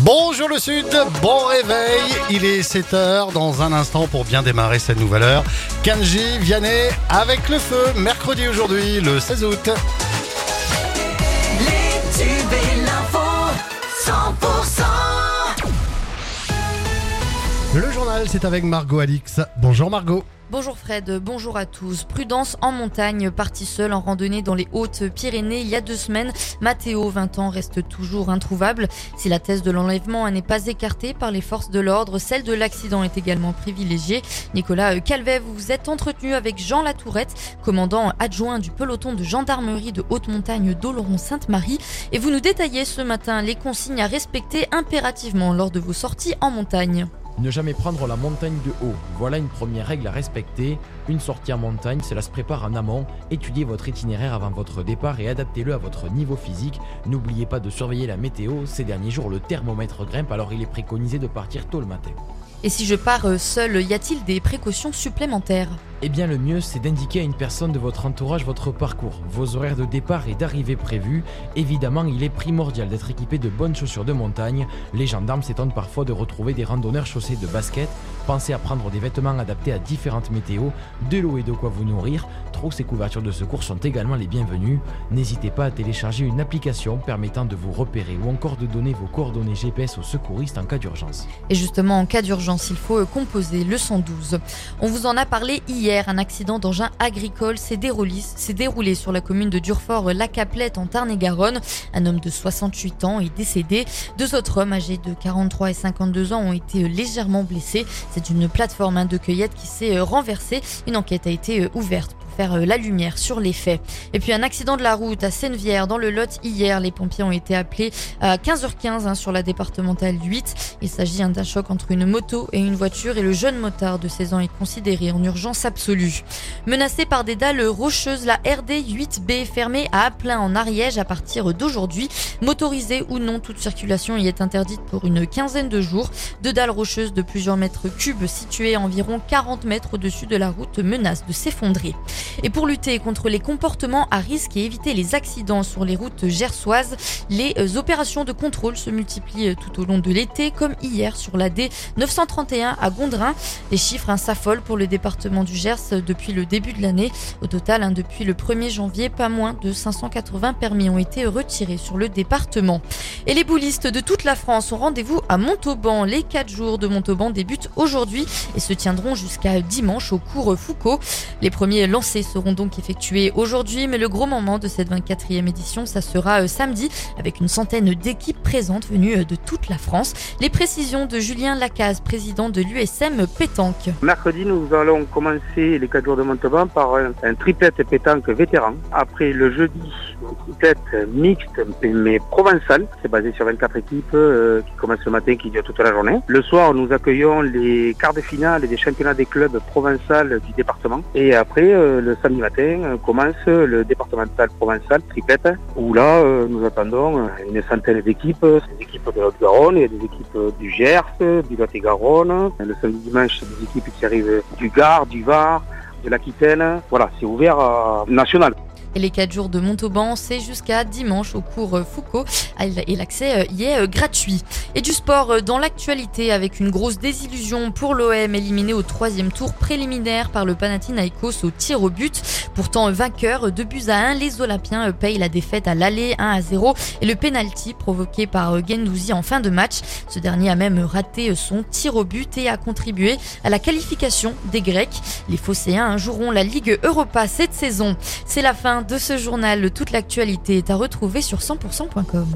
Bonjour le Sud, bon réveil, il est 7h dans un instant pour bien démarrer cette nouvelle heure. Kanji, Vianney avec le feu, mercredi aujourd'hui, le 16 août. C'est avec Margot Alix. Bonjour Margot. Bonjour Fred, bonjour à tous. Prudence en montagne, parti seul en randonnée dans les Hautes-Pyrénées il y a deux semaines. Mathéo, 20 ans, reste toujours introuvable. Si la thèse de l'enlèvement n'est pas écartée par les forces de l'ordre, celle de l'accident est également privilégiée. Nicolas Calvet, vous vous êtes entretenu avec Jean Latourette, commandant adjoint du peloton de gendarmerie de haute montagne d'Oloron-Sainte-Marie. Et vous nous détaillez ce matin les consignes à respecter impérativement lors de vos sorties en montagne. Ne jamais prendre la montagne de haut. Voilà une première règle à respecter. Une sortie en montagne, cela se prépare en amont. Étudiez votre itinéraire avant votre départ et adaptez-le à votre niveau physique. N'oubliez pas de surveiller la météo. Ces derniers jours, le thermomètre grimpe, alors il est préconisé de partir tôt le matin. Et si je pars euh, seul, y a-t-il des précautions supplémentaires? Eh bien, le mieux, c'est d'indiquer à une personne de votre entourage votre parcours, vos horaires de départ et d'arrivée prévus. Évidemment, il est primordial d'être équipé de bonnes chaussures de montagne. Les gendarmes s'étonnent parfois de retrouver des randonneurs chaussés de baskets. Pensez à prendre des vêtements adaptés à différentes météos, de l'eau et de quoi vous nourrir. Trousses et couvertures de secours sont également les bienvenus. N'hésitez pas à télécharger une application permettant de vous repérer ou encore de donner vos coordonnées GPS aux secouristes en cas d'urgence. Et justement, en cas d'urgence, il faut composer le 112. On vous en a parlé hier. Un accident d'engin agricole s'est déroulé, sur la commune de Durfort-la-Caplette en Tarn-et-Garonne. Un homme de 68 ans est décédé. Deux autres hommes âgés de 43 et 52 ans ont été euh, légèrement blessés. C'est une plateforme hein, de cueillette qui s'est euh, renversée. Une enquête a été ouverte pour faire la lumière sur les faits. Et puis un accident de la route à Sennevière dans le Lot hier. Les pompiers ont été appelés à 15h15 hein, sur la départementale 8. Il s'agit hein, d'un choc entre une moto et une voiture et le jeune motard de 16 ans est considéré en urgence absolue. Menacé par des dalles rocheuses, la RD 8B est fermée à Aplin en Ariège à partir d'aujourd'hui. Motorisée ou non, toute circulation y est interdite pour une quinzaine de jours. Deux dalles rocheuses de plusieurs mètres cubes situées à environ 40 mètres au-dessus de la route menacent de s'effondrer. Et pour lutter contre les comportements à risque et éviter les accidents sur les routes gersoises, les euh, opérations de contrôle se multiplient euh, tout au long de l'été, comme hier sur la D 931 à Gondrin. Les chiffres hein, s'affolent pour le département du Gers euh, depuis le début de l'année. Au total, hein, depuis le 1er janvier, pas moins de 580 permis ont été retirés sur le département. Et les boulistes de toute la France ont rendez-vous à Montauban. Les 4 jours de Montauban débutent aujourd'hui et se tiendront jusqu'à dimanche au cours Foucault. Les premiers lancers seront donc effectués aujourd'hui, mais le gros moment de cette 24e édition, ça sera euh, samedi avec une centaine d'équipes présentes venues euh, de toute la France. Les précisions de Julien Lacaze, président de l'USM Pétanque. Mercredi, nous allons commencer les 4 jours de Montauban par un, un triplette pétanque vétéran. Après le jeudi, triplette mixte mais provençale. C'est basé sur 24 équipes euh, qui commencent le matin, qui durent toute la journée. Le soir, nous accueillons les quarts de finale des championnats des clubs provençal du département. Et après, euh, le samedi matin, euh, commence le départemental provençal triplette, où là, nous attendons une centaine d'équipes, des équipes de Haute-Garonne, il y a des équipes du Gers, du Lot-et-Garonne. Le samedi dimanche, des équipes qui arrivent du Gard, du Var, de l'Aquitaine. Voilà, c'est ouvert à national. Et les 4 jours de Montauban, c'est jusqu'à dimanche au cours Foucault. Et l'accès euh, y est euh, gratuit. Et du sport euh, dans l'actualité avec une grosse désillusion pour l'OM éliminé au troisième tour préliminaire par le Panathinaikos au tir au but. Pourtant vainqueur de buts à 1, les Olympiens payent la défaite à l'aller 1 à 0 et le penalty provoqué par Gendouzi en fin de match. Ce dernier a même raté son tir au but et a contribué à la qualification des Grecs. Les Phocéens joueront la Ligue Europa cette saison. C'est la fin de ce journal. Toute l'actualité est à retrouver sur 100%.com.